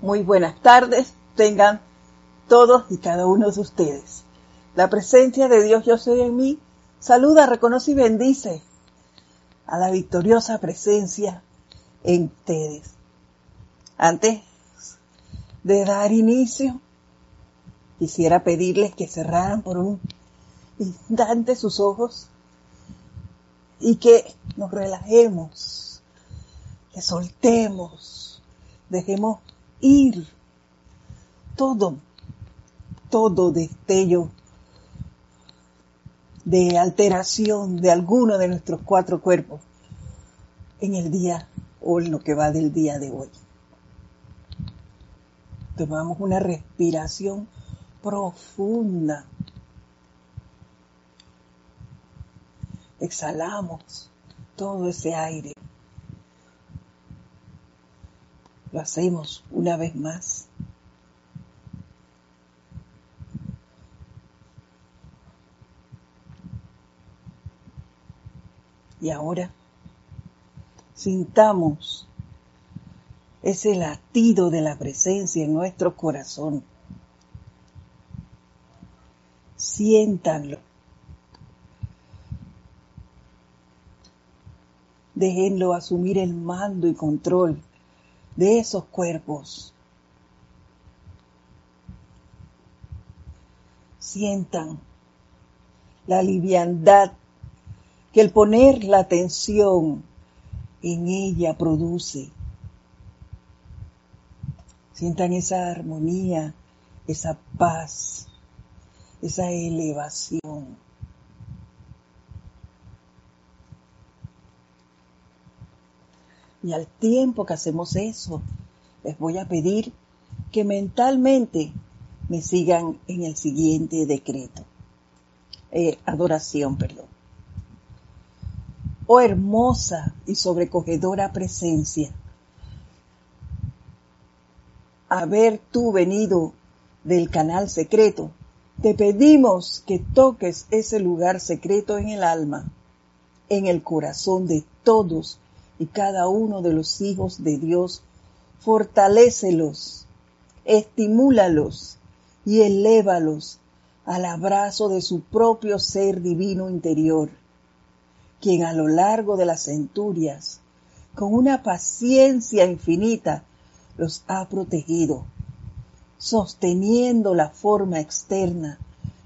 Muy buenas tardes, tengan todos y cada uno de ustedes. La presencia de Dios yo soy en mí, saluda, reconoce y bendice a la victoriosa presencia en ustedes. Antes de dar inicio, quisiera pedirles que cerraran por un instante sus ojos y que nos relajemos, que soltemos, dejemos ir todo, todo destello de alteración de alguno de nuestros cuatro cuerpos en el día o en lo que va del día de hoy. Tomamos una respiración profunda. Exhalamos todo ese aire Lo hacemos una vez más. Y ahora sintamos ese latido de la presencia en nuestro corazón. Siéntanlo. Déjenlo asumir el mando y control de esos cuerpos. Sientan la liviandad que el poner la atención en ella produce. Sientan esa armonía, esa paz, esa elevación. Y al tiempo que hacemos eso, les voy a pedir que mentalmente me sigan en el siguiente decreto. Eh, adoración, perdón. Oh hermosa y sobrecogedora presencia, haber tú venido del canal secreto, te pedimos que toques ese lugar secreto en el alma, en el corazón de todos y cada uno de los hijos de Dios, fortalécelos, estimúlalos y elévalos al abrazo de su propio ser divino interior, quien a lo largo de las centurias, con una paciencia infinita, los ha protegido, sosteniendo la forma externa,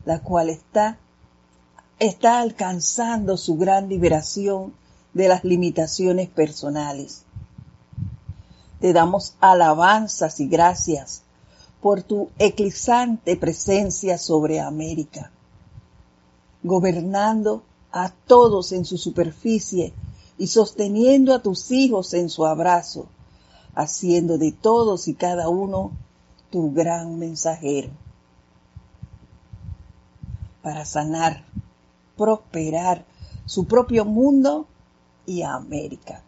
la cual está, está alcanzando su gran liberación de las limitaciones personales. Te damos alabanzas y gracias por tu eclipsante presencia sobre América, gobernando a todos en su superficie y sosteniendo a tus hijos en su abrazo, haciendo de todos y cada uno tu gran mensajero para sanar, prosperar su propio mundo y América.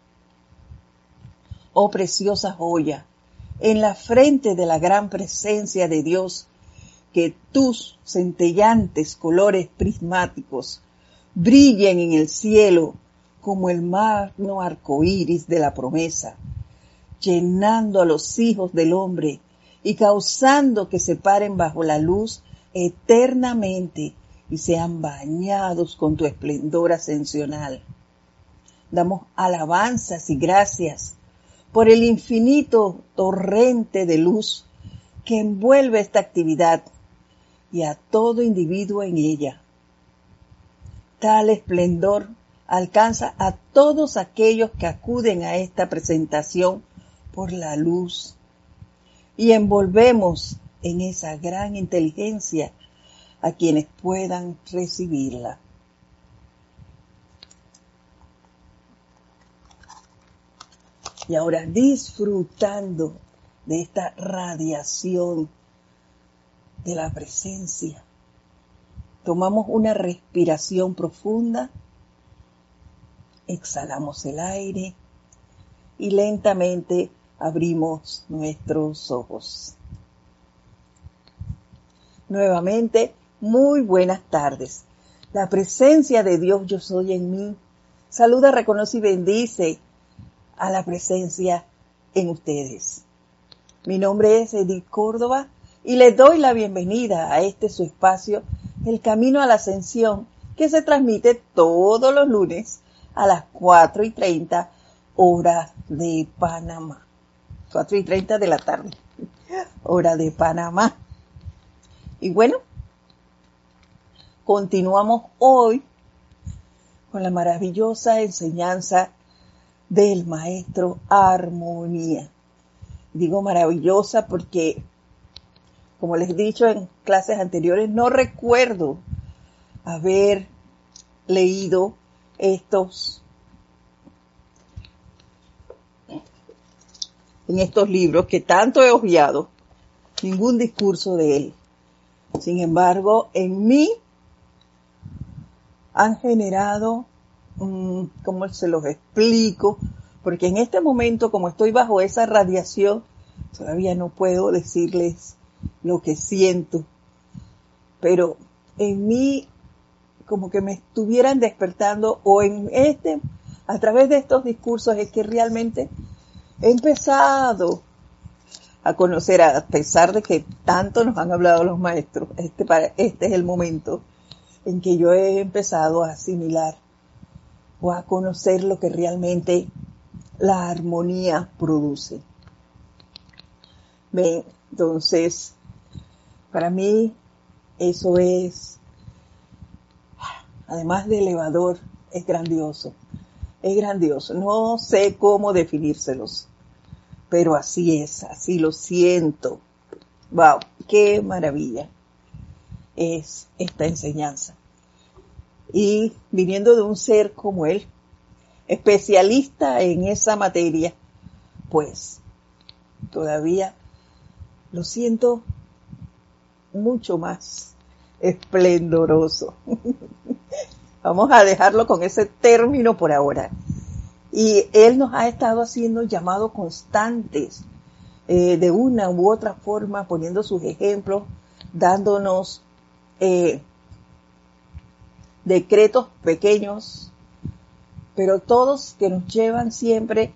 Oh preciosa joya, en la frente de la gran presencia de Dios, que tus centellantes colores prismáticos brillen en el cielo como el magno arco iris de la promesa, llenando a los hijos del hombre y causando que se paren bajo la luz eternamente y sean bañados con tu esplendor ascensional damos alabanzas y gracias por el infinito torrente de luz que envuelve esta actividad y a todo individuo en ella. Tal esplendor alcanza a todos aquellos que acuden a esta presentación por la luz y envolvemos en esa gran inteligencia a quienes puedan recibirla. Y ahora disfrutando de esta radiación de la presencia, tomamos una respiración profunda, exhalamos el aire y lentamente abrimos nuestros ojos. Nuevamente, muy buenas tardes. La presencia de Dios yo soy en mí. Saluda, reconoce y bendice a la presencia en ustedes. Mi nombre es Edith Córdoba y les doy la bienvenida a este su espacio, El Camino a la Ascensión, que se transmite todos los lunes a las 4 y 30 hora de Panamá. 4 y 30 de la tarde, hora de Panamá. Y bueno, continuamos hoy con la maravillosa enseñanza del maestro Armonía. Digo maravillosa porque, como les he dicho en clases anteriores, no recuerdo haber leído estos en estos libros que tanto he obviado ningún discurso de él. Sin embargo, en mí han generado, ¿cómo se los explico? Porque en este momento, como estoy bajo esa radiación, todavía no puedo decirles lo que siento. Pero en mí, como que me estuvieran despertando, o en este, a través de estos discursos, es que realmente he empezado a conocer, a pesar de que tanto nos han hablado los maestros, este, este es el momento en que yo he empezado a asimilar o a conocer lo que realmente la armonía produce. Ven, entonces, para mí eso es, además de elevador, es grandioso. Es grandioso. No sé cómo definírselos, pero así es, así lo siento. Wow, qué maravilla es esta enseñanza. Y viniendo de un ser como él, especialista en esa materia, pues todavía lo siento mucho más esplendoroso. Vamos a dejarlo con ese término por ahora. Y él nos ha estado haciendo llamados constantes, eh, de una u otra forma, poniendo sus ejemplos, dándonos eh, decretos pequeños, pero todos que nos llevan siempre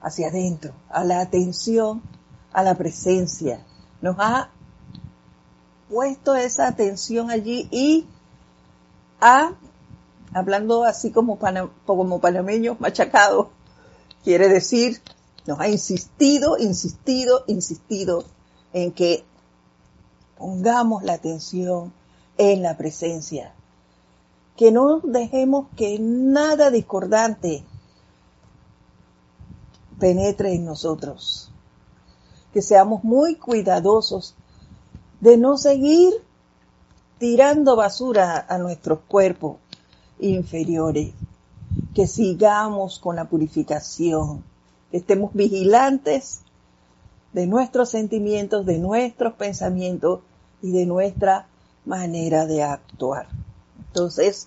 hacia adentro, a la atención, a la presencia. Nos ha puesto esa atención allí y ha, hablando así como, como panameños machacados, quiere decir, nos ha insistido, insistido, insistido en que pongamos la atención en la presencia, que no dejemos que nada discordante penetre en nosotros, que seamos muy cuidadosos de no seguir tirando basura a nuestros cuerpos inferiores, que sigamos con la purificación, que estemos vigilantes de nuestros sentimientos, de nuestros pensamientos y de nuestra manera de actuar. Entonces,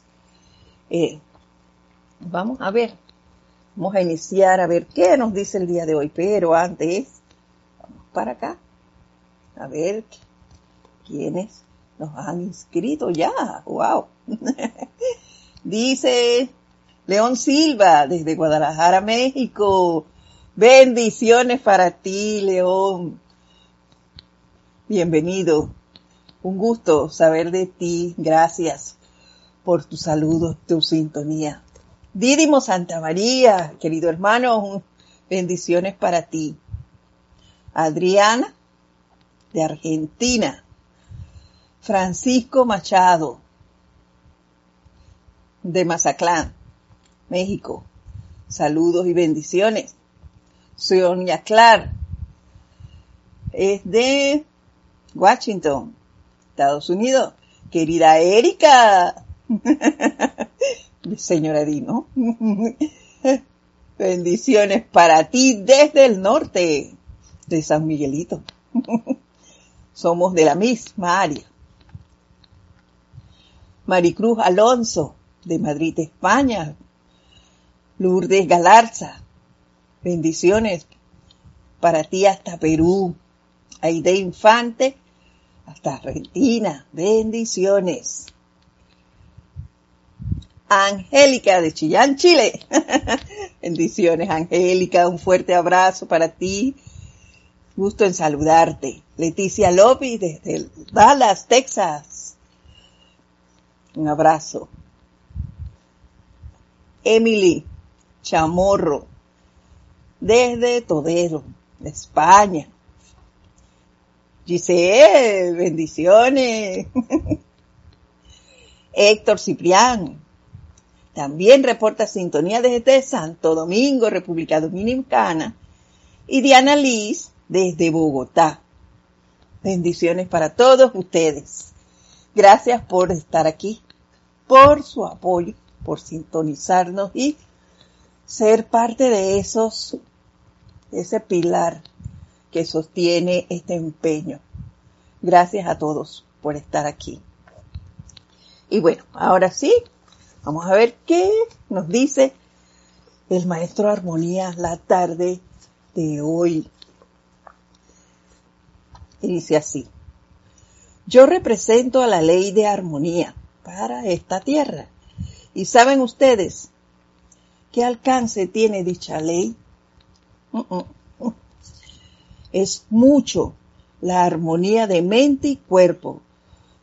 eh, vamos a ver, vamos a iniciar a ver qué nos dice el día de hoy, pero antes, vamos para acá, a ver quiénes nos han inscrito ya, wow. dice León Silva desde Guadalajara, México. Bendiciones para ti, León. Bienvenido. Un gusto saber de ti. Gracias por tu saludo, tu sintonía. Dídimo Santa María, querido hermano, bendiciones para ti. Adriana, de Argentina. Francisco Machado, de Mazatlán, México. Saludos y bendiciones. Sonia Clar, es de Washington, Estados Unidos. Querida Erika, señora Dino, bendiciones para ti desde el norte de San Miguelito. Somos de la misma área. Maricruz Alonso, de Madrid, España. Lourdes Galarza, bendiciones para ti hasta Perú. Aide Infante, hasta Argentina. Bendiciones. Angélica de Chillán, Chile. Bendiciones, Angélica. Un fuerte abrazo para ti. Gusto en saludarte. Leticia López desde Dallas, Texas. Un abrazo. Emily Chamorro desde Toledo, España. Giselle, bendiciones. Héctor Ciprián, también reporta sintonía desde Santo Domingo, República Dominicana. Y Diana Liz desde Bogotá. Bendiciones para todos ustedes. Gracias por estar aquí, por su apoyo, por sintonizarnos y ser parte de esos, ese pilar que sostiene este empeño. Gracias a todos por estar aquí. Y bueno, ahora sí, vamos a ver qué nos dice el maestro Armonía la tarde de hoy. Y dice así, yo represento a la ley de armonía para esta tierra. ¿Y saben ustedes qué alcance tiene dicha ley? Es mucho la armonía de mente y cuerpo,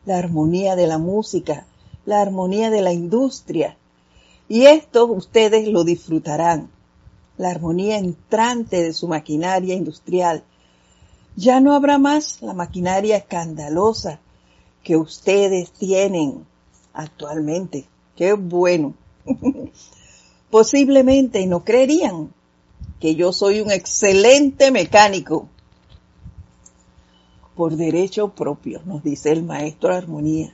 la armonía de la música, la armonía de la industria. Y esto ustedes lo disfrutarán, la armonía entrante de su maquinaria industrial. Ya no habrá más la maquinaria escandalosa que ustedes tienen actualmente. Qué bueno. Posiblemente no creerían que yo soy un excelente mecánico por derecho propio, nos dice el maestro Armonía.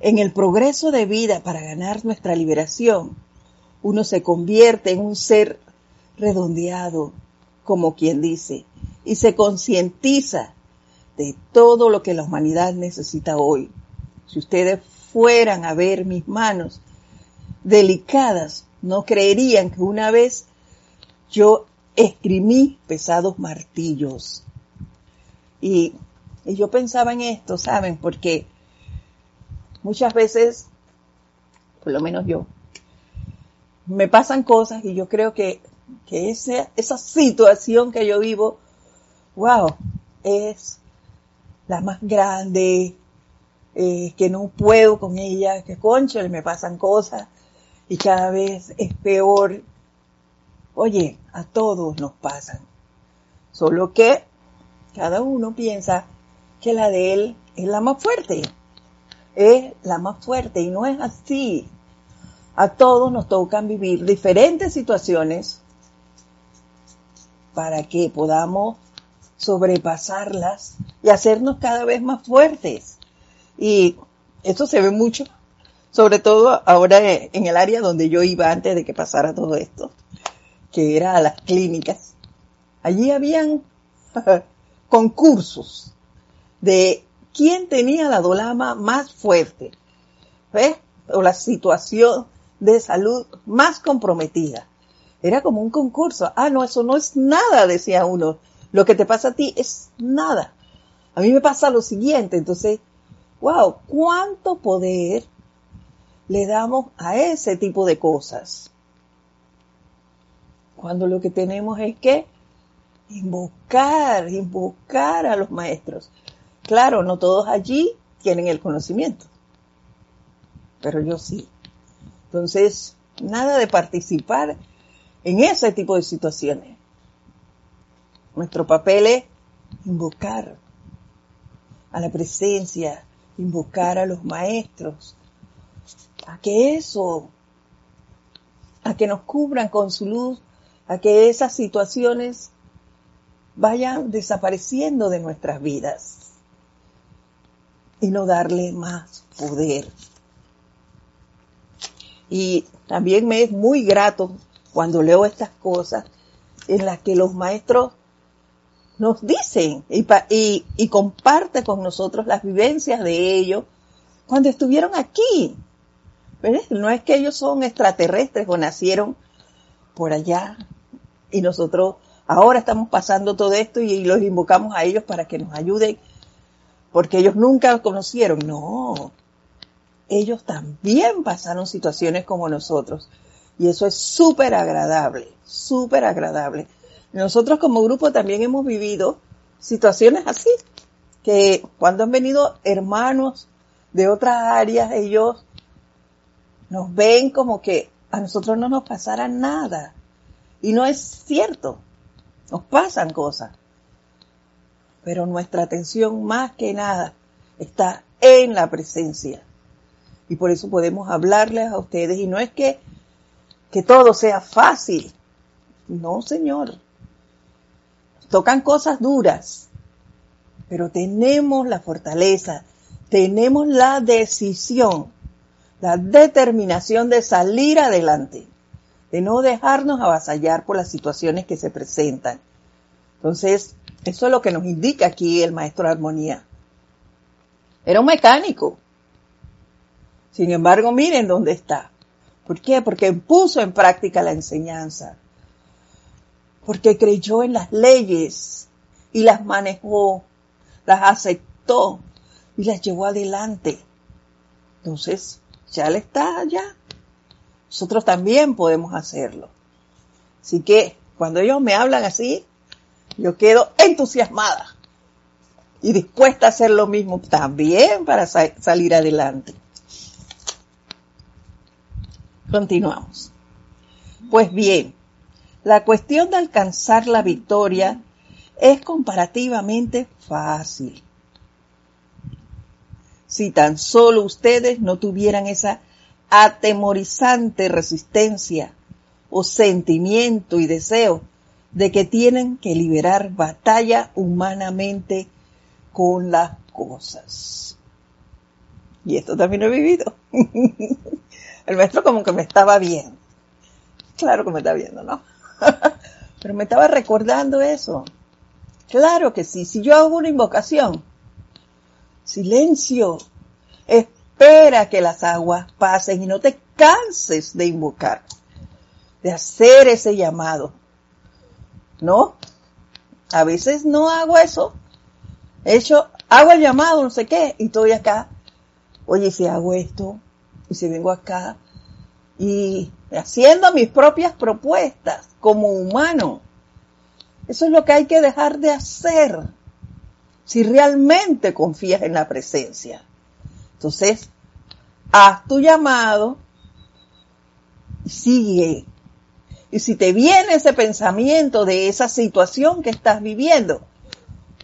En el progreso de vida para ganar nuestra liberación, uno se convierte en un ser redondeado, como quien dice, y se concientiza de todo lo que la humanidad necesita hoy. Si ustedes fueran a ver mis manos delicadas, no creerían que una vez yo esgrimí pesados martillos. Y, y yo pensaba en esto, ¿saben? Porque muchas veces, por lo menos yo, me pasan cosas y yo creo que, que esa situación que yo vivo, wow, es la más grande, eh, que no puedo con ella, que concho, me pasan cosas y cada vez es peor. Oye, a todos nos pasan. Solo que cada uno piensa que la de él es la más fuerte es la más fuerte y no es así. A todos nos tocan vivir diferentes situaciones para que podamos sobrepasarlas y hacernos cada vez más fuertes. Y esto se ve mucho, sobre todo ahora en el área donde yo iba antes de que pasara todo esto, que era a las clínicas. Allí habían concursos de quién tenía la dolama más fuerte, ¿ves? O la situación de salud más comprometida. Era como un concurso. Ah, no, eso no es nada, decía uno. Lo que te pasa a ti es nada. A mí me pasa lo siguiente. Entonces, wow, cuánto poder le damos a ese tipo de cosas. Cuando lo que tenemos es que invocar, invocar a los maestros. Claro, no todos allí tienen el conocimiento, pero yo sí. Entonces, nada de participar en ese tipo de situaciones. Nuestro papel es invocar a la presencia, invocar a los maestros, a que eso, a que nos cubran con su luz, a que esas situaciones vayan desapareciendo de nuestras vidas y no darle más poder. Y también me es muy grato cuando leo estas cosas en las que los maestros nos dicen y, y, comparten con nosotros las vivencias de ellos cuando estuvieron aquí. No es que ellos son extraterrestres o nacieron por allá y nosotros ahora estamos pasando todo esto y los invocamos a ellos para que nos ayuden porque ellos nunca lo conocieron. No, ellos también pasaron situaciones como nosotros. Y eso es súper agradable, súper agradable. Nosotros como grupo también hemos vivido situaciones así, que cuando han venido hermanos de otras áreas, ellos nos ven como que a nosotros no nos pasara nada. Y no es cierto, nos pasan cosas. Pero nuestra atención más que nada está en la presencia. Y por eso podemos hablarles a ustedes. Y no es que, que todo sea fácil. No, Señor. Tocan cosas duras. Pero tenemos la fortaleza, tenemos la decisión, la determinación de salir adelante, de no dejarnos avasallar por las situaciones que se presentan. Entonces, eso es lo que nos indica aquí el maestro de armonía. Era un mecánico. Sin embargo, miren dónde está. ¿Por qué? Porque puso en práctica la enseñanza. Porque creyó en las leyes y las manejó, las aceptó y las llevó adelante. Entonces, ya él está allá. Nosotros también podemos hacerlo. Así que cuando ellos me hablan así, yo quedo entusiasmada y dispuesta a hacer lo mismo también para salir adelante. Continuamos. Pues bien, la cuestión de alcanzar la victoria es comparativamente fácil. Si tan solo ustedes no tuvieran esa atemorizante resistencia o sentimiento y deseo de que tienen que liberar batalla humanamente con las cosas. Y esto también lo he vivido. El maestro como que me estaba viendo. Claro que me está viendo, ¿no? Pero me estaba recordando eso. Claro que sí. Si yo hago una invocación, silencio, espera que las aguas pasen y no te canses de invocar, de hacer ese llamado. ¿No? A veces no hago eso hecho, hago el llamado, no sé qué, y estoy acá. Oye, si hago esto, y si vengo acá, y haciendo mis propias propuestas como humano. Eso es lo que hay que dejar de hacer si realmente confías en la presencia. Entonces, haz tu llamado sigue. Y si te viene ese pensamiento de esa situación que estás viviendo,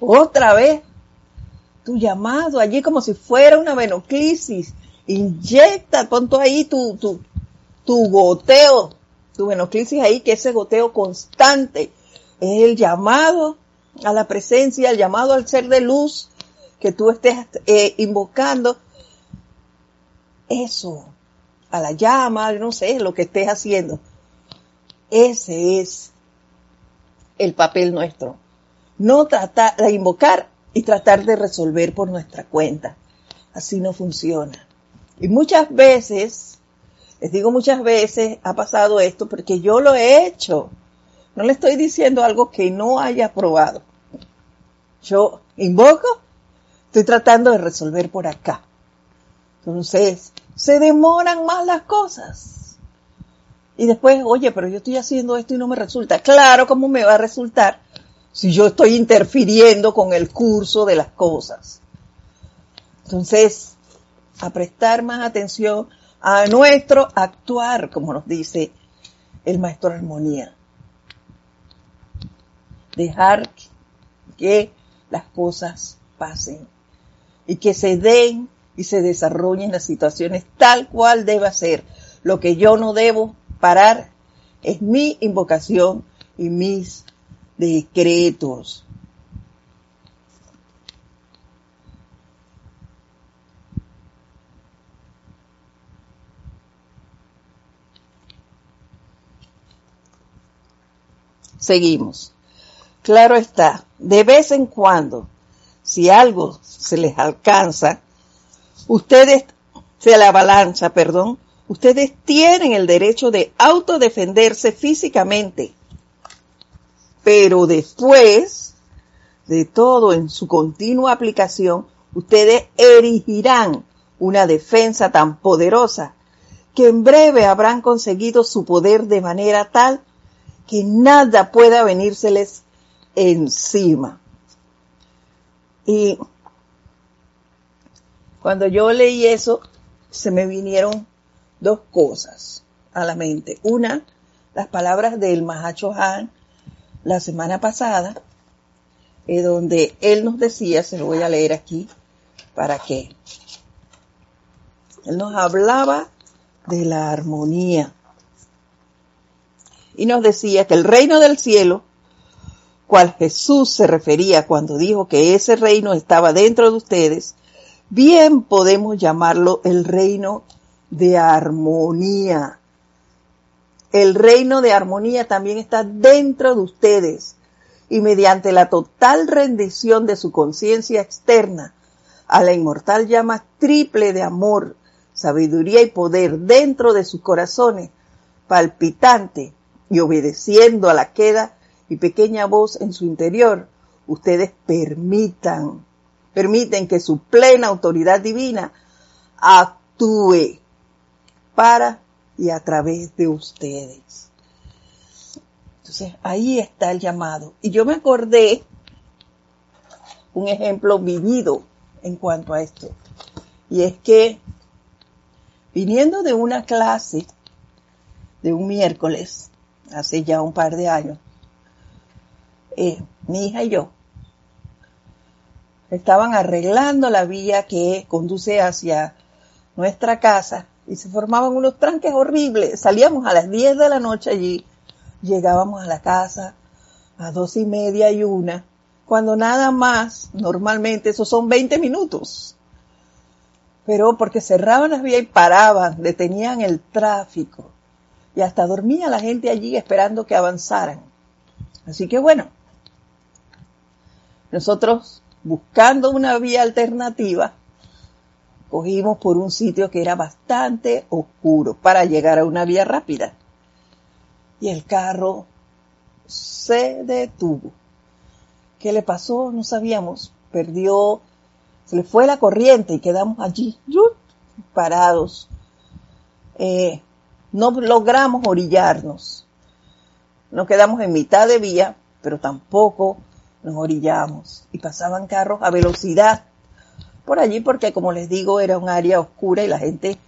otra vez tu llamado allí como si fuera una venoclisis. Inyecta, pon ahí tu, tu, tu goteo, tu venoclisis ahí, que ese goteo constante es el llamado a la presencia, el llamado al ser de luz que tú estés eh, invocando. Eso, a la llama, no sé, lo que estés haciendo. Ese es el papel nuestro no tratar de invocar y tratar de resolver por nuestra cuenta. Así no funciona. Y muchas veces, les digo muchas veces, ha pasado esto porque yo lo he hecho. No le estoy diciendo algo que no haya probado. Yo invoco, estoy tratando de resolver por acá. Entonces, se demoran más las cosas. Y después, oye, pero yo estoy haciendo esto y no me resulta. Claro, ¿cómo me va a resultar? si yo estoy interfiriendo con el curso de las cosas. Entonces, a prestar más atención a nuestro actuar, como nos dice el maestro Armonía. Dejar que las cosas pasen y que se den y se desarrollen las situaciones tal cual deba ser. Lo que yo no debo parar es mi invocación y mis decretos. Seguimos. Claro está, de vez en cuando, si algo se les alcanza, ustedes, se la avalancha, perdón, ustedes tienen el derecho de autodefenderse físicamente pero después de todo en su continua aplicación, ustedes erigirán una defensa tan poderosa que en breve habrán conseguido su poder de manera tal que nada pueda venírseles encima. Y cuando yo leí eso, se me vinieron dos cosas a la mente. Una, las palabras del Mahacho Han la semana pasada, eh, donde él nos decía, se lo voy a leer aquí, para que él nos hablaba de la armonía. Y nos decía que el reino del cielo, cual Jesús se refería cuando dijo que ese reino estaba dentro de ustedes, bien podemos llamarlo el reino de armonía. El reino de armonía también está dentro de ustedes y mediante la total rendición de su conciencia externa a la inmortal llama triple de amor, sabiduría y poder dentro de sus corazones, palpitante y obedeciendo a la queda y pequeña voz en su interior, ustedes permitan, permiten que su plena autoridad divina actúe para y a través de ustedes. Entonces, ahí está el llamado. Y yo me acordé un ejemplo vivido en cuanto a esto. Y es que viniendo de una clase de un miércoles, hace ya un par de años, eh, mi hija y yo estaban arreglando la vía que conduce hacia nuestra casa y se formaban unos tranques horribles. Salíamos a las 10 de la noche allí, llegábamos a la casa a dos y media y una, cuando nada más, normalmente, esos son 20 minutos. Pero porque cerraban las vías y paraban, detenían el tráfico. Y hasta dormía la gente allí esperando que avanzaran. Así que bueno, nosotros buscando una vía alternativa, cogimos por un sitio que era bastante oscuro para llegar a una vía rápida. Y el carro se detuvo. ¿Qué le pasó? No sabíamos. Perdió, se le fue la corriente y quedamos allí, parados. Eh, no logramos orillarnos. Nos quedamos en mitad de vía, pero tampoco nos orillamos. Y pasaban carros a velocidad por allí porque, como les digo, era un área oscura y la gente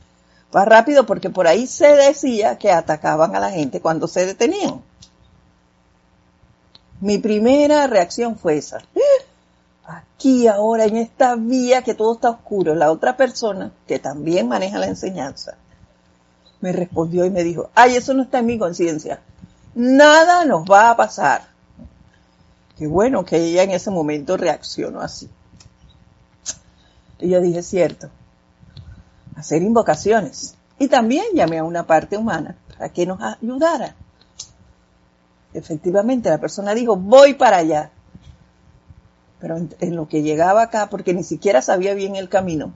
va rápido porque por ahí se decía que atacaban a la gente cuando se detenían. Mi primera reacción fue esa. Aquí ahora en esta vía que todo está oscuro, la otra persona que también maneja la enseñanza me respondió y me dijo, ay, eso no está en mi conciencia. Nada nos va a pasar. Qué bueno que ella en ese momento reaccionó así. Y yo dije, cierto, hacer invocaciones. Y también llamé a una parte humana para que nos ayudara efectivamente la persona dijo, voy para allá. Pero en, lo que llegaba acá, porque ni siquiera sabía bien el camino,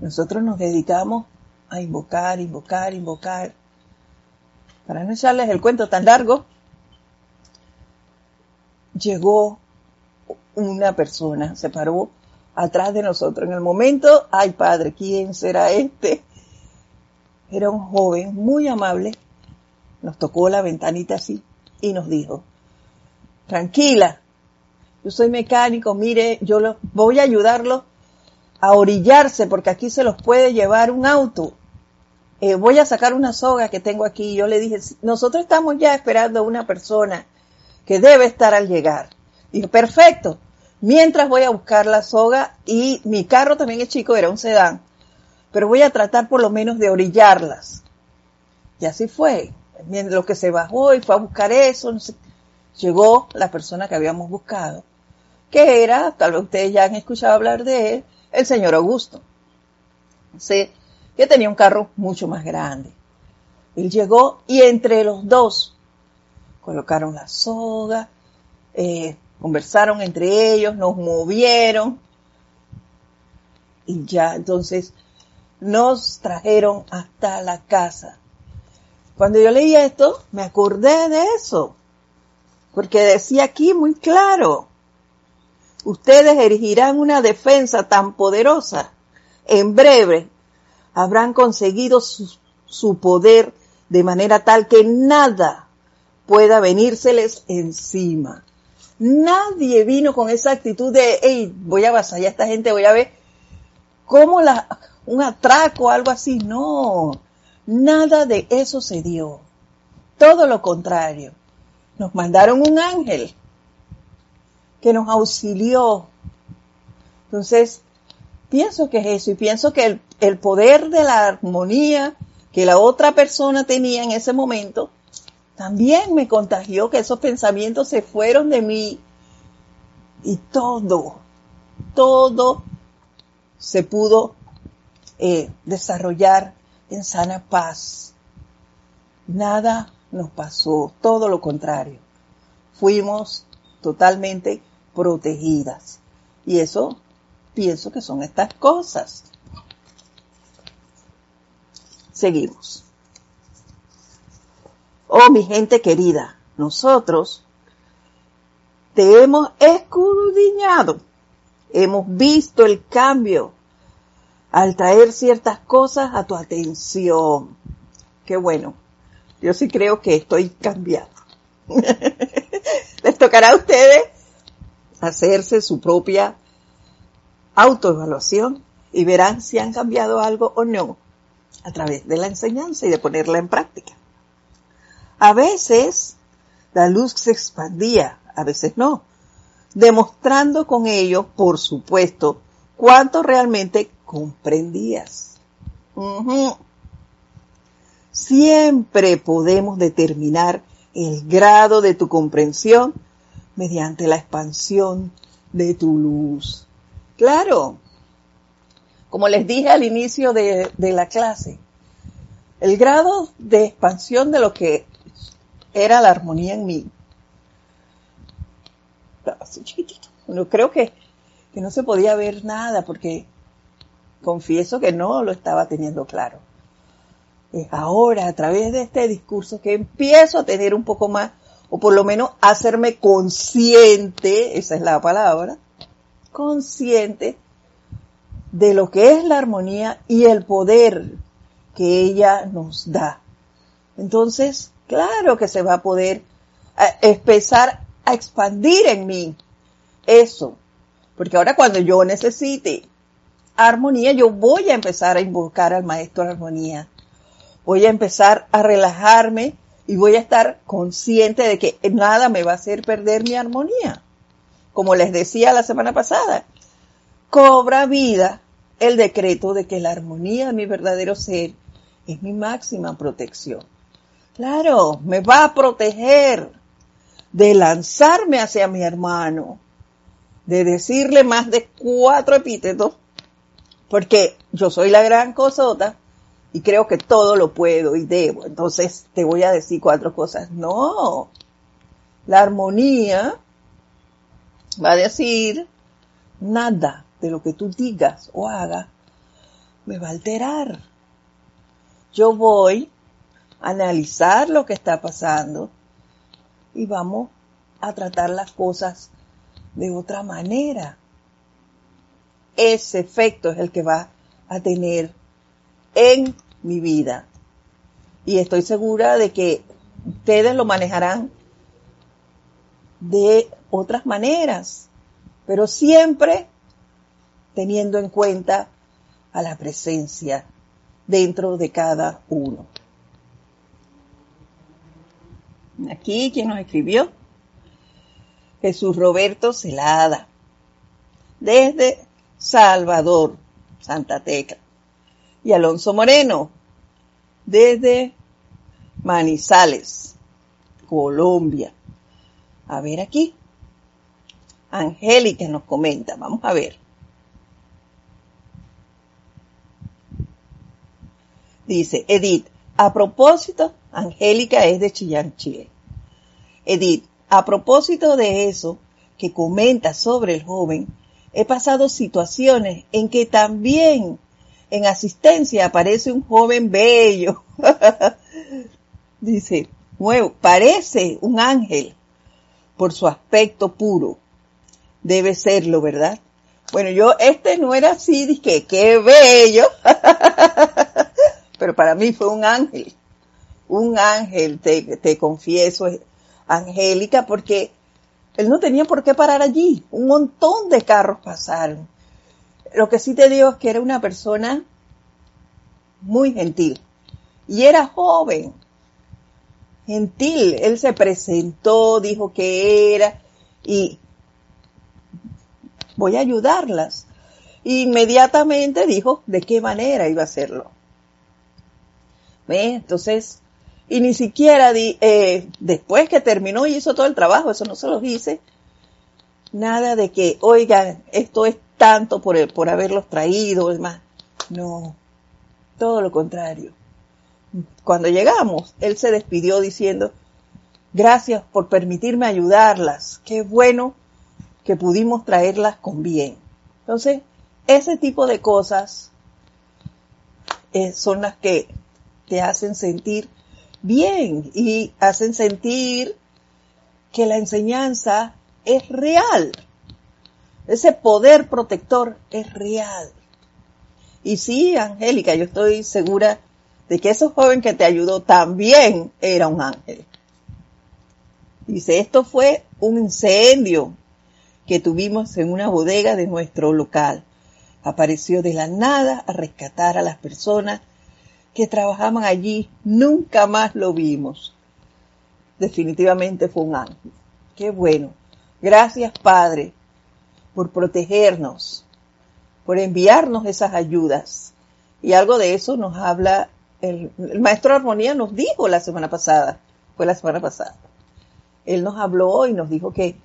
nosotros nos dedicamos a invocar, invocar, invocar. Para no echarles el cuento tan largo, llegó una persona, se paró atrás de nosotros. En el momento, ay padre, ¿quién será este? Era un joven muy amable nos tocó la ventanita así y nos dijo, tranquila, yo soy mecánico, mire, yo lo, voy a ayudarlo a orillarse porque aquí se los puede llevar un auto. Eh, voy a sacar una soga que tengo aquí. Yo le dije, nosotros estamos ya esperando a una persona que debe estar al llegar. Dijo, perfecto. Mientras voy a buscar la soga y mi carro también es chico, era un sedán, pero voy a tratar por lo menos de orillarlas. Y así fue lo que se bajó y fue a buscar eso, llegó la persona que habíamos buscado, que era, tal vez ustedes ya han escuchado hablar de él, el señor Augusto. Sí, que tenía un carro mucho más grande. Él llegó y entre los dos colocaron la soga, eh, conversaron entre ellos, nos movieron y ya entonces nos trajeron hasta la casa cuando yo leí esto, me acordé de eso, porque decía aquí muy claro, ustedes erigirán una defensa tan poderosa, en breve habrán conseguido su, su poder de manera tal que nada, pueda venírseles encima. Nadie vino con esa actitud de, hey, voy a avasallar a esta gente, voy a ver cómo la, un atraco algo así. No, nada de eso se dio. Todo lo contrario. Nos mandaron un ángel que nos auxilió. Entonces, pienso que es eso y pienso que el, el poder de la armonía que la otra persona tenía en ese momento también me contagió que esos pensamientos se fueron de mí y todo, todo se pudo eh, desarrollar en sana paz. Nada nos pasó, todo lo contrario. Fuimos totalmente protegidas. Y eso pienso que son estas cosas. Seguimos. Oh, mi gente querida, nosotros te hemos escudriñado, hemos visto el cambio al traer ciertas cosas a tu atención. Qué bueno. Yo sí creo que estoy cambiando. Les tocará a ustedes hacerse su propia autoevaluación y verán si han cambiado algo o no a través de la enseñanza y de ponerla en práctica. A veces la luz se expandía, a veces no, demostrando con ello, por supuesto, cuánto realmente comprendías. Siempre podemos determinar el grado de tu comprensión mediante la expansión de tu luz. Claro, como les dije al inicio de, la clase, el grado de expansión de lo que era la armonía en mí. Así chiquitito. Bueno, creo que, que no se podía ver nada porque confieso que no lo estaba teniendo claro. Es ahora, a través de este discurso, que empiezo a tener un poco más, o por lo menos hacerme consciente, esa es la palabra, consciente de lo que es la armonía y el poder que ella nos da. Entonces, Claro que se va a poder empezar a expandir en mí eso. Porque ahora cuando yo necesite armonía, yo voy a empezar a invocar al maestro armonía. Voy a empezar a relajarme y voy a estar consciente de que nada me va a hacer perder mi armonía. Como les decía la semana pasada, cobra vida el decreto de que la armonía de mi verdadero ser es mi máxima protección. Claro, me va a proteger de lanzarme hacia mi hermano, de decirle más de cuatro epítetos, porque yo soy la gran cosota y creo que todo lo puedo y debo. Entonces te voy a decir cuatro cosas. No, la armonía va a decir nada de lo que tú digas o hagas me va a alterar. Yo voy analizar lo que está pasando y vamos a tratar las cosas de otra manera. Ese efecto es el que va a tener en mi vida. Y estoy segura de que ustedes lo manejarán de otras maneras, pero siempre teniendo en cuenta a la presencia dentro de cada uno. Aquí, ¿quién nos escribió? Jesús Roberto Celada. Desde Salvador, Santa Tecla. Y Alonso Moreno. Desde Manizales, Colombia. A ver aquí. Angélica nos comenta. Vamos a ver. Dice, Edith, a propósito, Angélica es de Chillán, Chile. Edith, a propósito de eso que comenta sobre el joven, he pasado situaciones en que también en asistencia aparece un joven bello. Dice, nuevo, parece un ángel por su aspecto puro. Debe serlo, ¿verdad? Bueno, yo, este no era así, dije, qué bello. pero para mí fue un ángel, un ángel, te, te confieso, Angélica porque él no tenía por qué parar allí. Un montón de carros pasaron. Lo que sí te digo es que era una persona muy gentil. Y era joven. Gentil. Él se presentó, dijo que era y voy a ayudarlas. Inmediatamente dijo de qué manera iba a hacerlo. ¿Ve? Entonces, y ni siquiera eh, después que terminó y hizo todo el trabajo, eso no se lo dice, nada de que, oigan, esto es tanto por, por haberlos traído, es más, no, todo lo contrario. Cuando llegamos, él se despidió diciendo, gracias por permitirme ayudarlas, qué bueno que pudimos traerlas con bien. Entonces, ese tipo de cosas eh, son las que te hacen sentir bien y hacen sentir que la enseñanza es real. Ese poder protector es real. Y sí, Angélica, yo estoy segura de que ese joven que te ayudó también era un ángel. Dice, esto fue un incendio que tuvimos en una bodega de nuestro local. Apareció de la nada a rescatar a las personas que trabajaban allí, nunca más lo vimos. Definitivamente fue un ángel. Qué bueno. Gracias, Padre, por protegernos, por enviarnos esas ayudas. Y algo de eso nos habla el, maestro Armonía nos dijo la semana pasada, fue la semana pasada. Él nos habló y nos dijo que,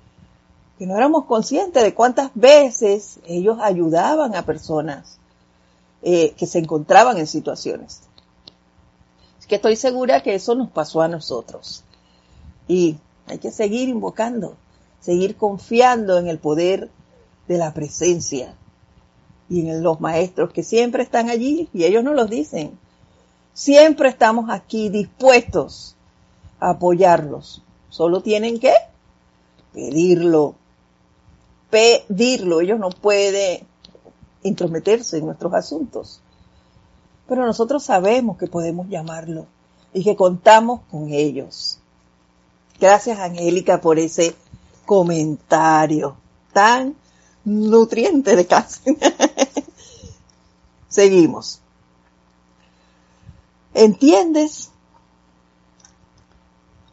que no éramos conscientes de cuántas veces ellos ayudaban a personas eh, que se encontraban en situaciones que estoy segura que eso nos pasó a nosotros. Y hay que seguir invocando, seguir confiando en el poder de la presencia y en los maestros que siempre están allí y ellos nos lo dicen. Siempre estamos aquí dispuestos a apoyarlos. Solo tienen que pedirlo. Pedirlo. Ellos no pueden intrometerse en nuestros asuntos pero nosotros sabemos que podemos llamarlo y que contamos con ellos. Gracias, Angélica, por ese comentario tan nutriente de casa. Seguimos. ¿Entiendes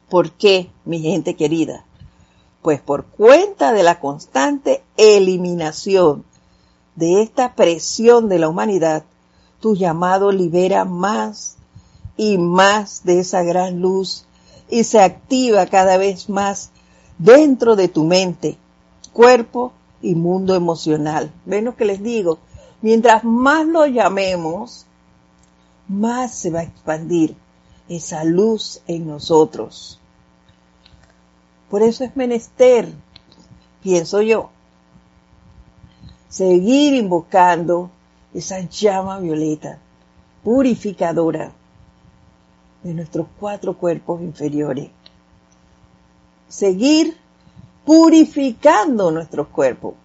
por qué, mi gente querida? Pues por cuenta de la constante eliminación de esta presión de la humanidad, tu llamado libera más y más de esa gran luz y se activa cada vez más dentro de tu mente, cuerpo y mundo emocional. ¿Ven lo que les digo? Mientras más lo llamemos, más se va a expandir esa luz en nosotros. Por eso es menester, pienso yo, seguir invocando esa llama violeta purificadora de nuestros cuatro cuerpos inferiores. Seguir purificando nuestros cuerpos,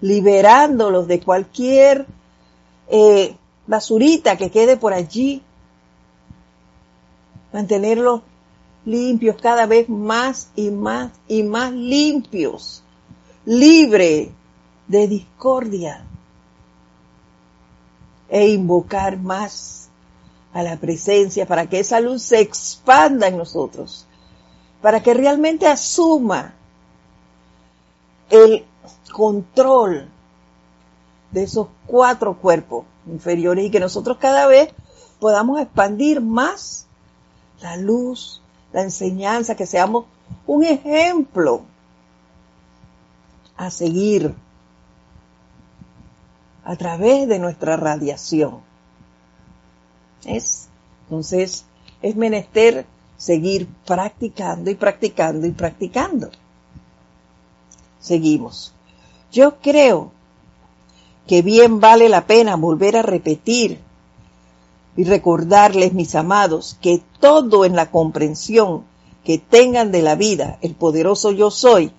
liberándolos de cualquier eh, basurita que quede por allí, mantenerlos limpios cada vez más y más y más limpios, libre de discordia, e invocar más a la presencia para que esa luz se expanda en nosotros, para que realmente asuma el control de esos cuatro cuerpos inferiores y que nosotros cada vez podamos expandir más la luz, la enseñanza, que seamos un ejemplo a seguir a través de nuestra radiación. ¿Es? Entonces, es menester seguir practicando y practicando y practicando. Seguimos. Yo creo que bien vale la pena volver a repetir y recordarles, mis amados, que todo en la comprensión que tengan de la vida, el poderoso yo soy,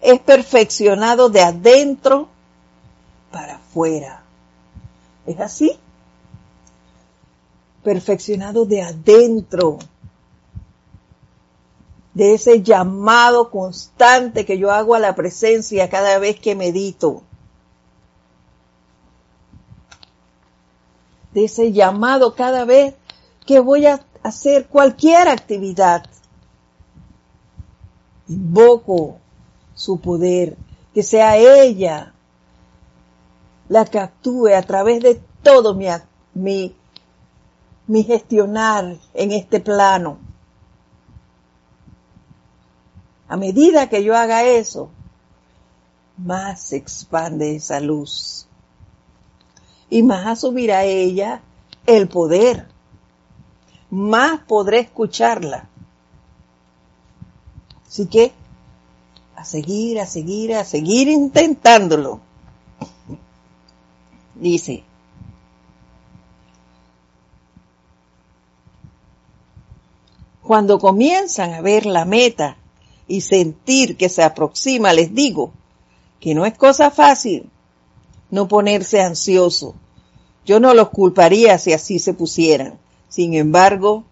es perfeccionado de adentro para afuera. ¿Es así? Perfeccionado de adentro. de ese llamado constante que yo hago a la presencia cada vez que medito. De ese llamado cada vez que voy a hacer cualquier actividad. Invoco su poder, que sea ella la que actúe a través de todo mi, mi, mi gestionar en este plano. A medida que yo haga eso, más se expande esa luz. Y más asumirá ella el poder. Más podré escucharla. Así que, a seguir, a seguir, a seguir intentándolo. Dice, cuando comienzan a ver la meta y sentir que se aproxima, les digo que no es cosa fácil no ponerse ansioso. Yo no los culparía si así se pusieran. Sin embargo,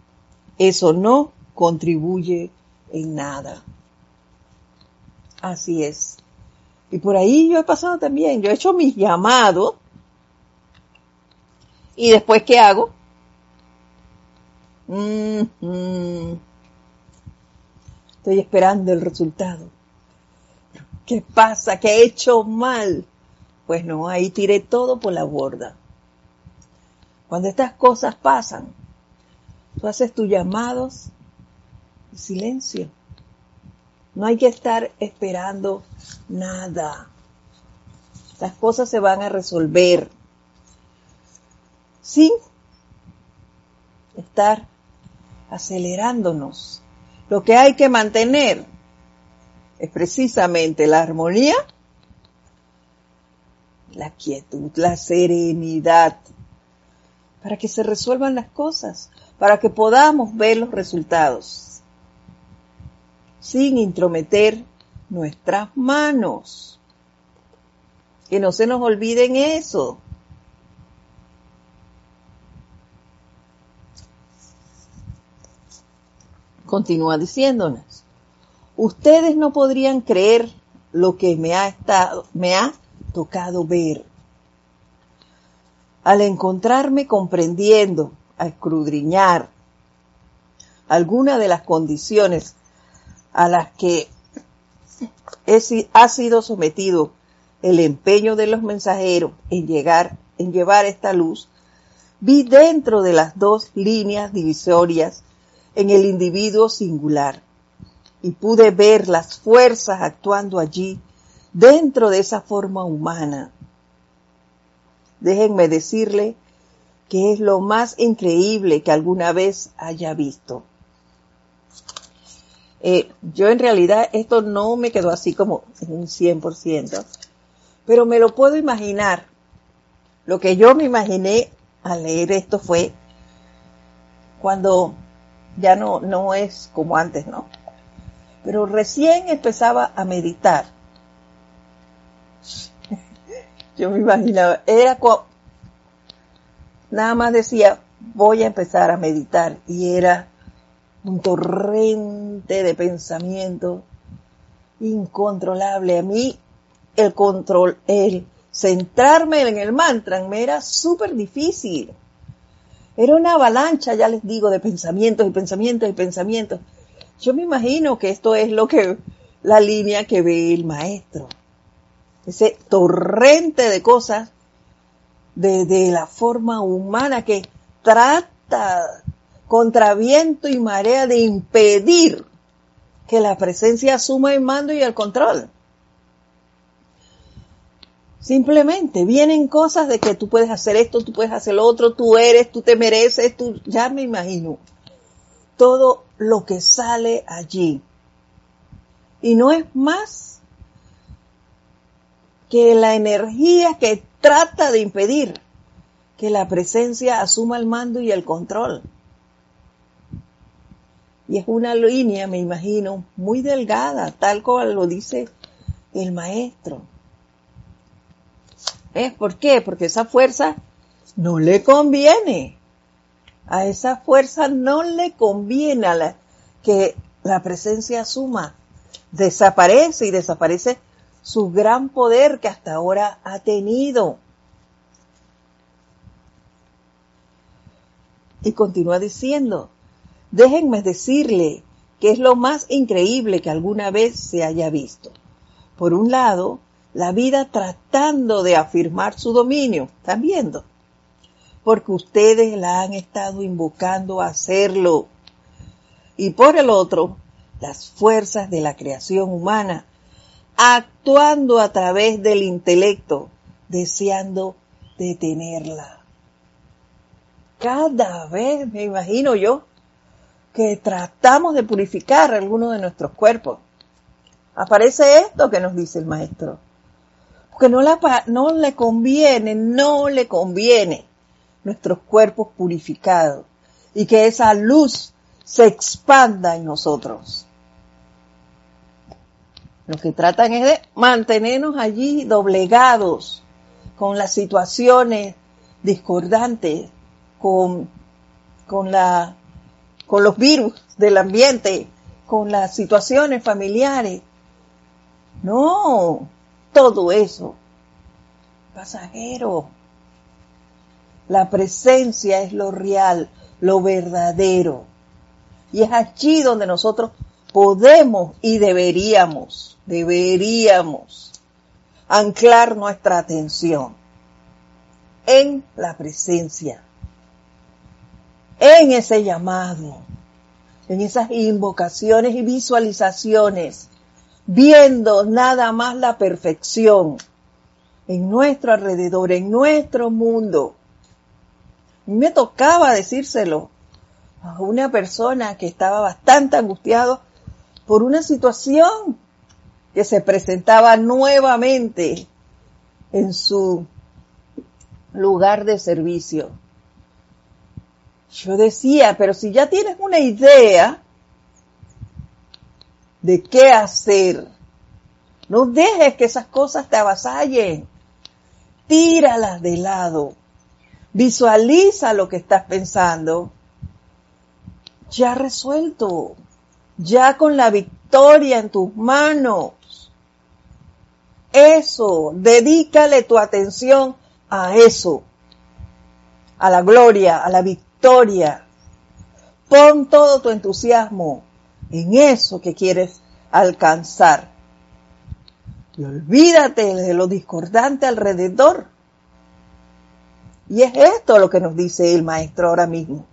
eso no contribuye en nada. Así es. Y por ahí yo he pasado también, yo he hecho mis llamados y después ¿qué hago? Mm, mm. Estoy esperando el resultado. ¿Qué pasa? ¿Qué he hecho mal? Pues no, ahí tiré todo por la borda. Cuando estas cosas pasan, tú haces tus llamados y silencio. No hay que estar esperando nada. Las cosas se van a resolver sin estar acelerándonos lo que hay que mantener es precisamente la armonía, la quietud, la serenidad, para que se resuelvan las cosas, para que podamos ver los resultados, sin intrometer nuestras manos. Que no se nos olviden eso. Continúa diciéndonos, ustedes no podrían creer lo que me ha estado, me ha tocado ver. Al encontrarme comprendiendo, a escudriñar alguna de las condiciones a las que ha sido sometido el empeño de los mensajeros en llegar, en llevar esta luz, vi dentro de las dos líneas divisorias en el individuo singular y pude ver las fuerzas actuando allí dentro de esa forma humana. Déjenme decirle que es lo más increíble que alguna vez haya visto. Eh, yo en realidad esto no me quedó así como en un 100%, pero me lo puedo imaginar. Lo que yo me imaginé al leer esto fue cuando ya no, no es como antes, ¿no? Pero recién empezaba a meditar. Yo me imaginaba, era nada más decía, voy a empezar a meditar y era un torrente de pensamiento incontrolable. A mí el control, el centrarme en el mantra me era súper difícil. Era una avalancha, ya les digo, de pensamientos y pensamientos y pensamientos. Yo me imagino que esto es lo que, la línea que ve el maestro. Ese torrente de cosas de, de la forma humana que trata contra viento y marea de impedir que la presencia asuma el mando y el control. Simplemente vienen cosas de que tú puedes hacer esto, tú puedes hacer lo otro, tú eres, tú te mereces, tú, ya me imagino. Todo lo que sale allí. Y no es más que la energía que trata de impedir que la presencia asuma el mando y el control. Y es una línea, me imagino, muy delgada, tal como lo dice el maestro. ¿Eh? ¿Por qué? Porque esa fuerza no le conviene. A esa fuerza no le conviene que la presencia suma desaparece y desaparece su gran poder que hasta ahora ha tenido. Y continúa diciendo, déjenme decirle que es lo más increíble que alguna vez se haya visto. Por un lado, la vida tratando de afirmar su dominio, ¿están viendo? Porque ustedes la han estado invocando a hacerlo. Y por el otro, las fuerzas de la creación humana actuando a través del intelecto, deseando detenerla. Cada vez, me imagino yo, que tratamos de purificar alguno de nuestros cuerpos, aparece esto que nos dice el maestro. Porque no, no le conviene, no le conviene nuestros cuerpos purificados y que esa luz se expanda en nosotros. Lo que tratan es de mantenernos allí doblegados con las situaciones discordantes, con, con, la, con los virus del ambiente, con las situaciones familiares. No, todo eso pasajero. La presencia es lo real, lo verdadero. Y es allí donde nosotros podemos y deberíamos, deberíamos anclar nuestra atención en la presencia, en ese llamado, en esas invocaciones y visualizaciones, viendo nada más la perfección en nuestro alrededor, en nuestro mundo. Me tocaba decírselo a una persona que estaba bastante angustiado por una situación que se presentaba nuevamente en su lugar de servicio. Yo decía, pero si ya tienes una idea de qué hacer, no dejes que esas cosas te avasallen. Tíralas de lado. Visualiza lo que estás pensando. Ya resuelto ya con la victoria en tus manos. Eso, dedícale tu atención a eso, a la gloria, a la victoria. Pon todo tu entusiasmo en eso que quieres alcanzar. Y olvídate de lo discordante alrededor. Y es esto lo que nos dice el maestro ahora mismo.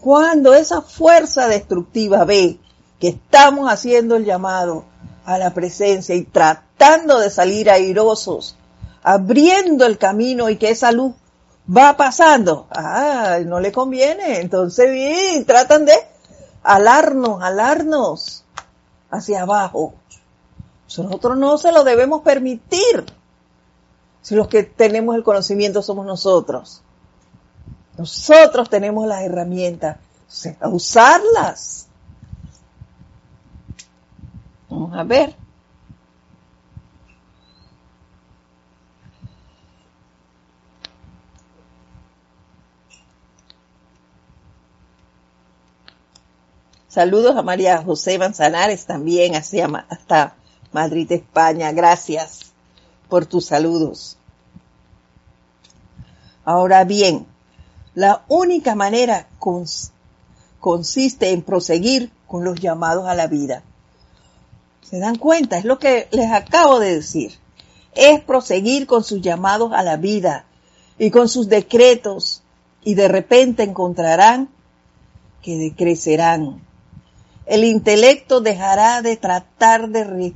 Cuando esa fuerza destructiva ve que estamos haciendo el llamado a la presencia y tratando de salir airosos, abriendo el camino y que esa luz va pasando. Ah, no le conviene. Entonces, bien, tratan de alarnos, alarnos hacia abajo. Nosotros no se lo debemos permitir. Si los que tenemos el conocimiento somos nosotros. Nosotros tenemos las herramientas. a usarlas. Vamos a ver. Saludos a María José Manzanares también hacia, hasta Madrid, España. Gracias por tus saludos. Ahora bien, la única manera consiste en proseguir con los llamados a la vida. ¿Se dan cuenta? Es lo que les acabo de decir. Es proseguir con sus llamados a la vida y con sus decretos y de repente encontrarán que decrecerán. El intelecto dejará de tratar de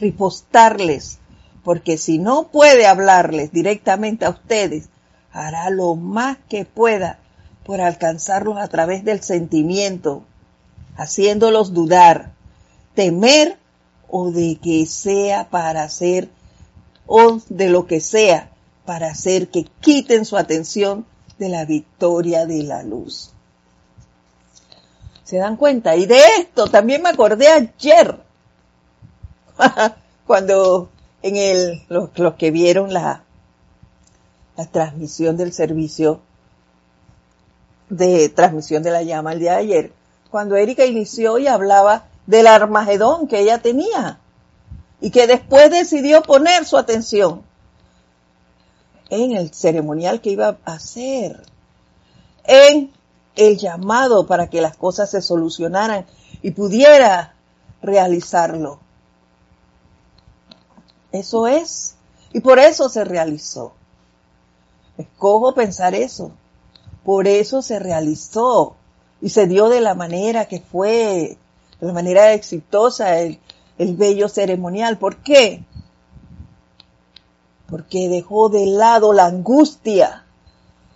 ripostarles, porque si no puede hablarles directamente a ustedes, hará lo más que pueda por alcanzarlos a través del sentimiento, haciéndolos dudar, temer o de que sea para hacer o de lo que sea para hacer que quiten su atención de la victoria de la luz. ¿Se dan cuenta? Y de esto también me acordé ayer, cuando en el, los, que vieron la, la transmisión del servicio de transmisión de la llama el día de ayer, cuando Erika inició y hablaba del Armagedón que ella tenía y que después decidió poner su atención en el ceremonial que iba a hacer, en el llamado para que las cosas se solucionaran y pudiera realizarlo. Eso es. Y por eso se realizó. Escojo pensar eso. Por eso se realizó y se dio de la manera que fue, de la manera exitosa el, el bello ceremonial. ¿Por qué? Porque dejó de lado la angustia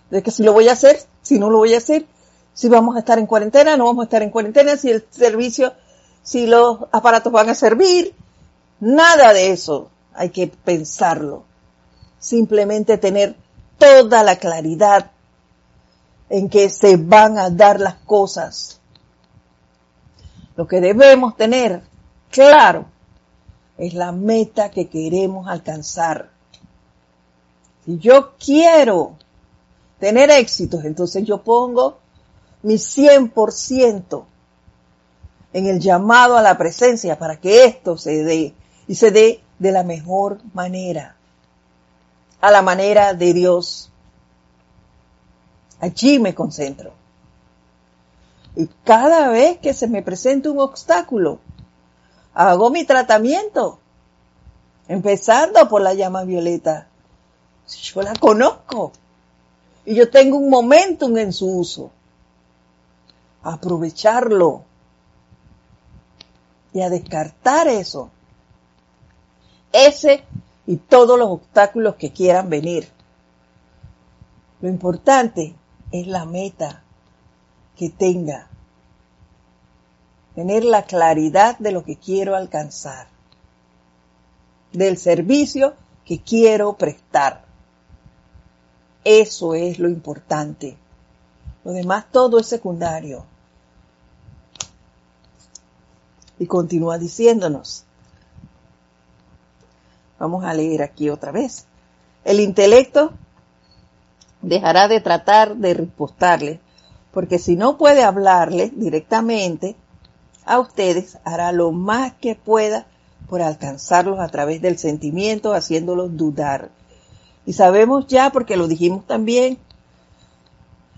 de que si lo voy a hacer, si no lo voy a hacer, si vamos a estar en cuarentena, no vamos a estar en cuarentena, si el servicio, si los aparatos van a servir, nada de eso hay que pensarlo. Simplemente tener toda la claridad en que se van a dar las cosas. Lo que debemos tener claro es la meta que queremos alcanzar. Si yo quiero tener éxitos, entonces yo pongo mi 100% en el llamado a la presencia para que esto se dé y se dé de la mejor manera, a la manera de Dios. Allí me concentro. Y cada vez que se me presenta un obstáculo, hago mi tratamiento, empezando por la llama violeta. Yo la conozco y yo tengo un momentum en su uso. Aprovecharlo y a descartar eso ese y todos los obstáculos que quieran venir. Lo importante es la meta que tenga, tener la claridad de lo que quiero alcanzar, del servicio que quiero prestar. Eso es lo importante. Lo demás todo es secundario. Y continúa diciéndonos, Vamos a leer aquí otra vez. El intelecto dejará de tratar de respostarle, porque si no puede hablarle directamente a ustedes, hará lo más que pueda por alcanzarlos a través del sentimiento, haciéndolos dudar. Y sabemos ya, porque lo dijimos también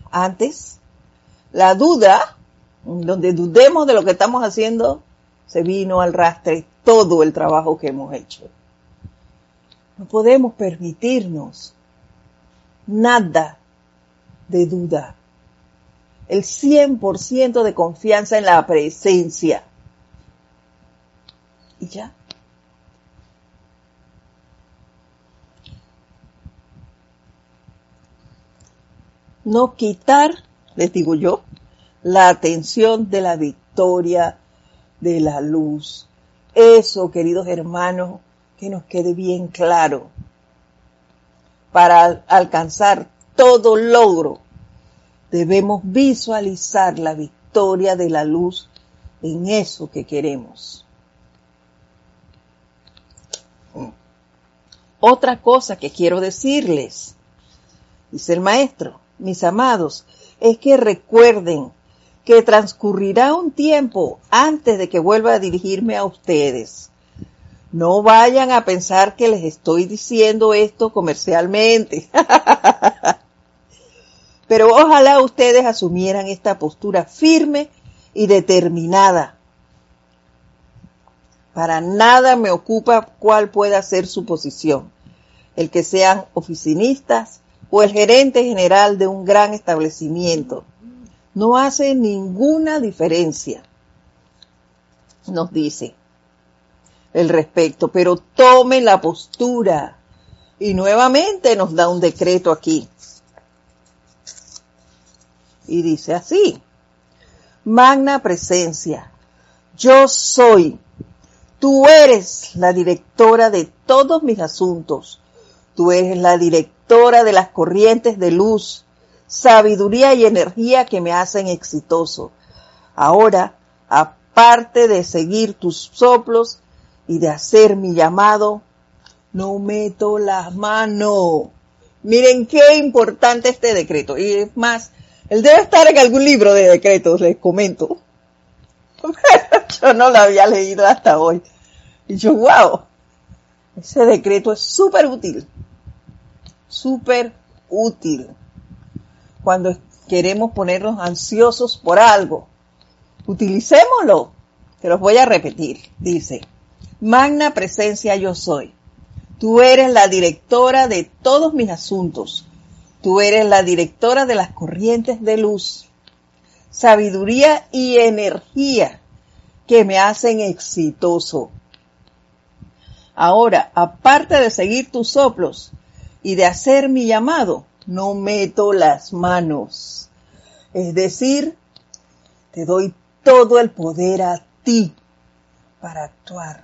antes, la duda, donde dudemos de lo que estamos haciendo, se vino al rastre todo el trabajo que hemos hecho. No podemos permitirnos nada de duda. El 100% de confianza en la presencia. Y ya. No quitar, les digo yo, la atención de la victoria de la luz. Eso, queridos hermanos, que nos quede bien claro. Para alcanzar todo logro, debemos visualizar la victoria de la luz en eso que queremos. Otra cosa que quiero decirles, dice el maestro, mis amados, es que recuerden que transcurrirá un tiempo antes de que vuelva a dirigirme a ustedes. No vayan a pensar que les estoy diciendo esto comercialmente. Pero ojalá ustedes asumieran esta postura firme y determinada. Para nada me ocupa cuál pueda ser su posición. El que sean oficinistas o el gerente general de un gran establecimiento. No hace ninguna diferencia. Nos dice el respecto, pero tome la postura. Y nuevamente nos da un decreto aquí. Y dice así, magna presencia, yo soy, tú eres la directora de todos mis asuntos, tú eres la directora de las corrientes de luz, sabiduría y energía que me hacen exitoso. Ahora, aparte de seguir tus soplos, y de hacer mi llamado, no meto las manos. Miren qué importante este decreto. Y es más, él debe estar en algún libro de decretos, les comento. yo no lo había leído hasta hoy. Y yo, wow, ese decreto es súper útil, súper útil. Cuando queremos ponernos ansiosos por algo, utilicémoslo. Te los voy a repetir. Dice, Magna presencia yo soy. Tú eres la directora de todos mis asuntos. Tú eres la directora de las corrientes de luz, sabiduría y energía que me hacen exitoso. Ahora, aparte de seguir tus soplos y de hacer mi llamado, no meto las manos. Es decir, te doy todo el poder a ti para actuar.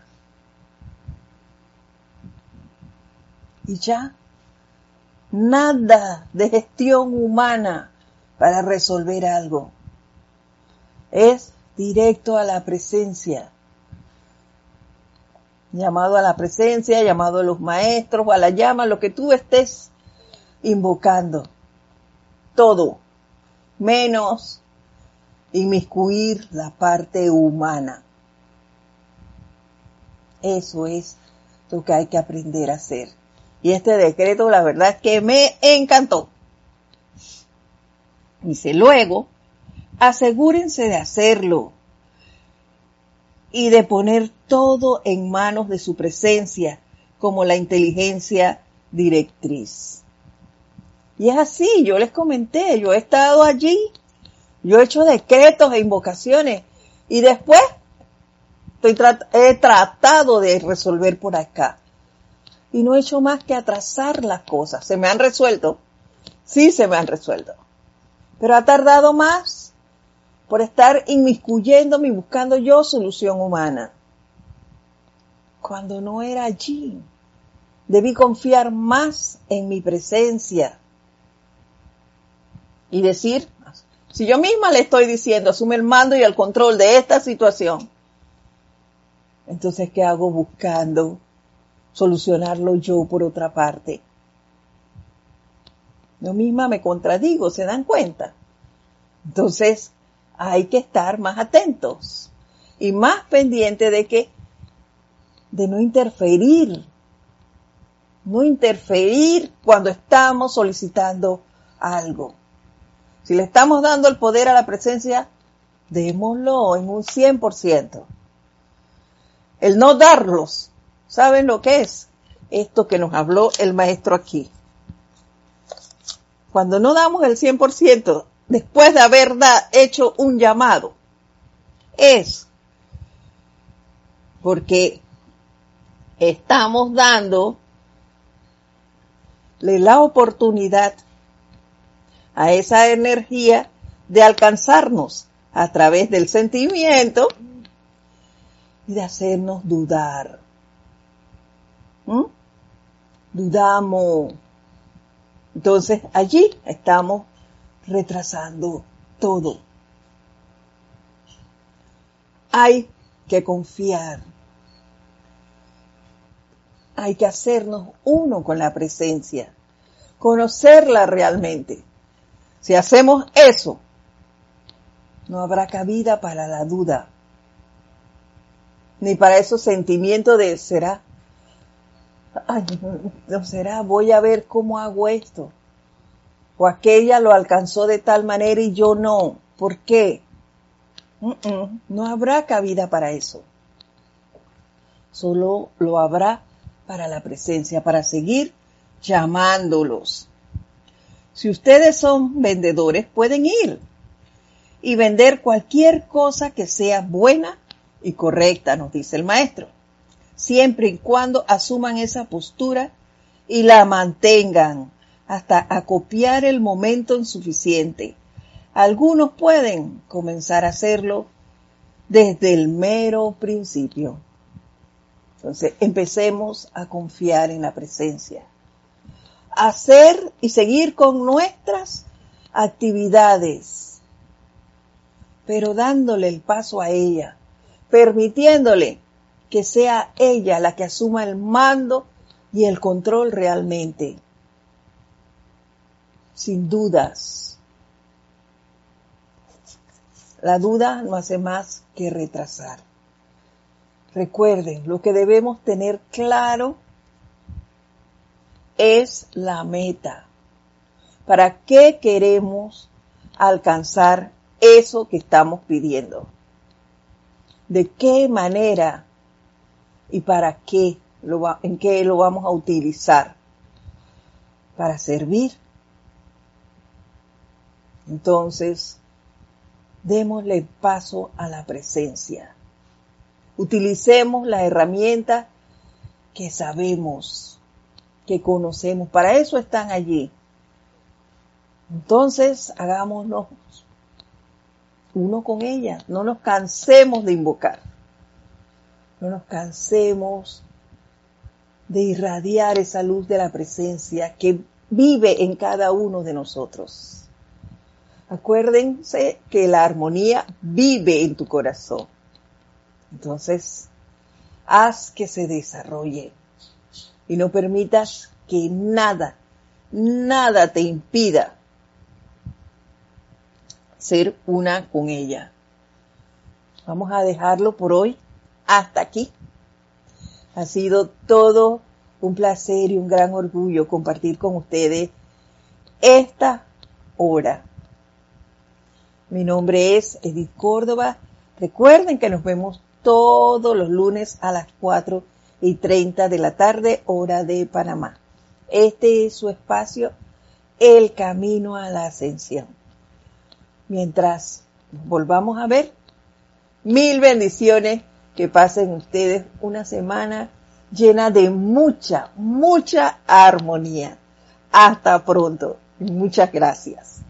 Y ya, nada de gestión humana para resolver algo. Es directo a la presencia. Llamado a la presencia, llamado a los maestros, o a la llama, lo que tú estés invocando. Todo, menos inmiscuir la parte humana. Eso es lo que hay que aprender a hacer. Y este decreto, la verdad es que me encantó. Dice, luego, asegúrense de hacerlo y de poner todo en manos de su presencia como la inteligencia directriz. Y es así, yo les comenté, yo he estado allí, yo he hecho decretos e invocaciones y después he tratado de resolver por acá. Y no he hecho más que atrasar las cosas. ¿Se me han resuelto? Sí, se me han resuelto. Pero ha tardado más por estar inmiscuyéndome y buscando yo solución humana. Cuando no era allí, debí confiar más en mi presencia y decir, si yo misma le estoy diciendo, asume el mando y el control de esta situación, entonces, ¿qué hago buscando solucionarlo yo por otra parte? Yo misma me contradigo, ¿se dan cuenta? Entonces, hay que estar más atentos y más pendiente de que, de no interferir, no interferir cuando estamos solicitando algo. Si le estamos dando el poder a la presencia, démoslo en un 100%. El no darlos, ¿saben lo que es? Esto que nos habló el maestro aquí. Cuando no damos el 100%, después de haber hecho un llamado, es porque estamos dando la oportunidad a esa energía de alcanzarnos a través del sentimiento y de hacernos dudar. ¿Mm? Dudamos. Entonces allí estamos retrasando todo. Hay que confiar. Hay que hacernos uno con la presencia, conocerla realmente. Si hacemos eso, no habrá cabida para la duda, ni para esos sentimientos de será, ay, no será, voy a ver cómo hago esto o aquella lo alcanzó de tal manera y yo no. ¿Por qué? no habrá cabida para eso. Solo lo habrá para la presencia, para seguir llamándolos. Si ustedes son vendedores, pueden ir y vender cualquier cosa que sea buena y correcta, nos dice el maestro, siempre y cuando asuman esa postura y la mantengan hasta acopiar el momento insuficiente. Algunos pueden comenzar a hacerlo desde el mero principio. Entonces, empecemos a confiar en la presencia. Hacer y seguir con nuestras actividades, pero dándole el paso a ella, permitiéndole que sea ella la que asuma el mando y el control realmente sin dudas. La duda no hace más que retrasar. Recuerden, lo que debemos tener claro es la meta. ¿Para qué queremos alcanzar eso que estamos pidiendo? ¿De qué manera y para qué lo en qué lo vamos a utilizar? Para servir. Entonces, démosle paso a la presencia. Utilicemos las herramientas que sabemos, que conocemos. Para eso están allí. Entonces, hagámonos uno con ella. No nos cansemos de invocar. No nos cansemos de irradiar esa luz de la presencia que vive en cada uno de nosotros. Acuérdense que la armonía vive en tu corazón. Entonces, haz que se desarrolle y no permitas que nada, nada te impida ser una con ella. Vamos a dejarlo por hoy hasta aquí. Ha sido todo un placer y un gran orgullo compartir con ustedes esta hora. Mi nombre es Edith Córdoba. Recuerden que nos vemos todos los lunes a las 4 y 30 de la tarde, hora de Panamá. Este es su espacio, El Camino a la Ascensión. Mientras volvamos a ver, mil bendiciones, que pasen ustedes una semana llena de mucha, mucha armonía. Hasta pronto. Muchas gracias.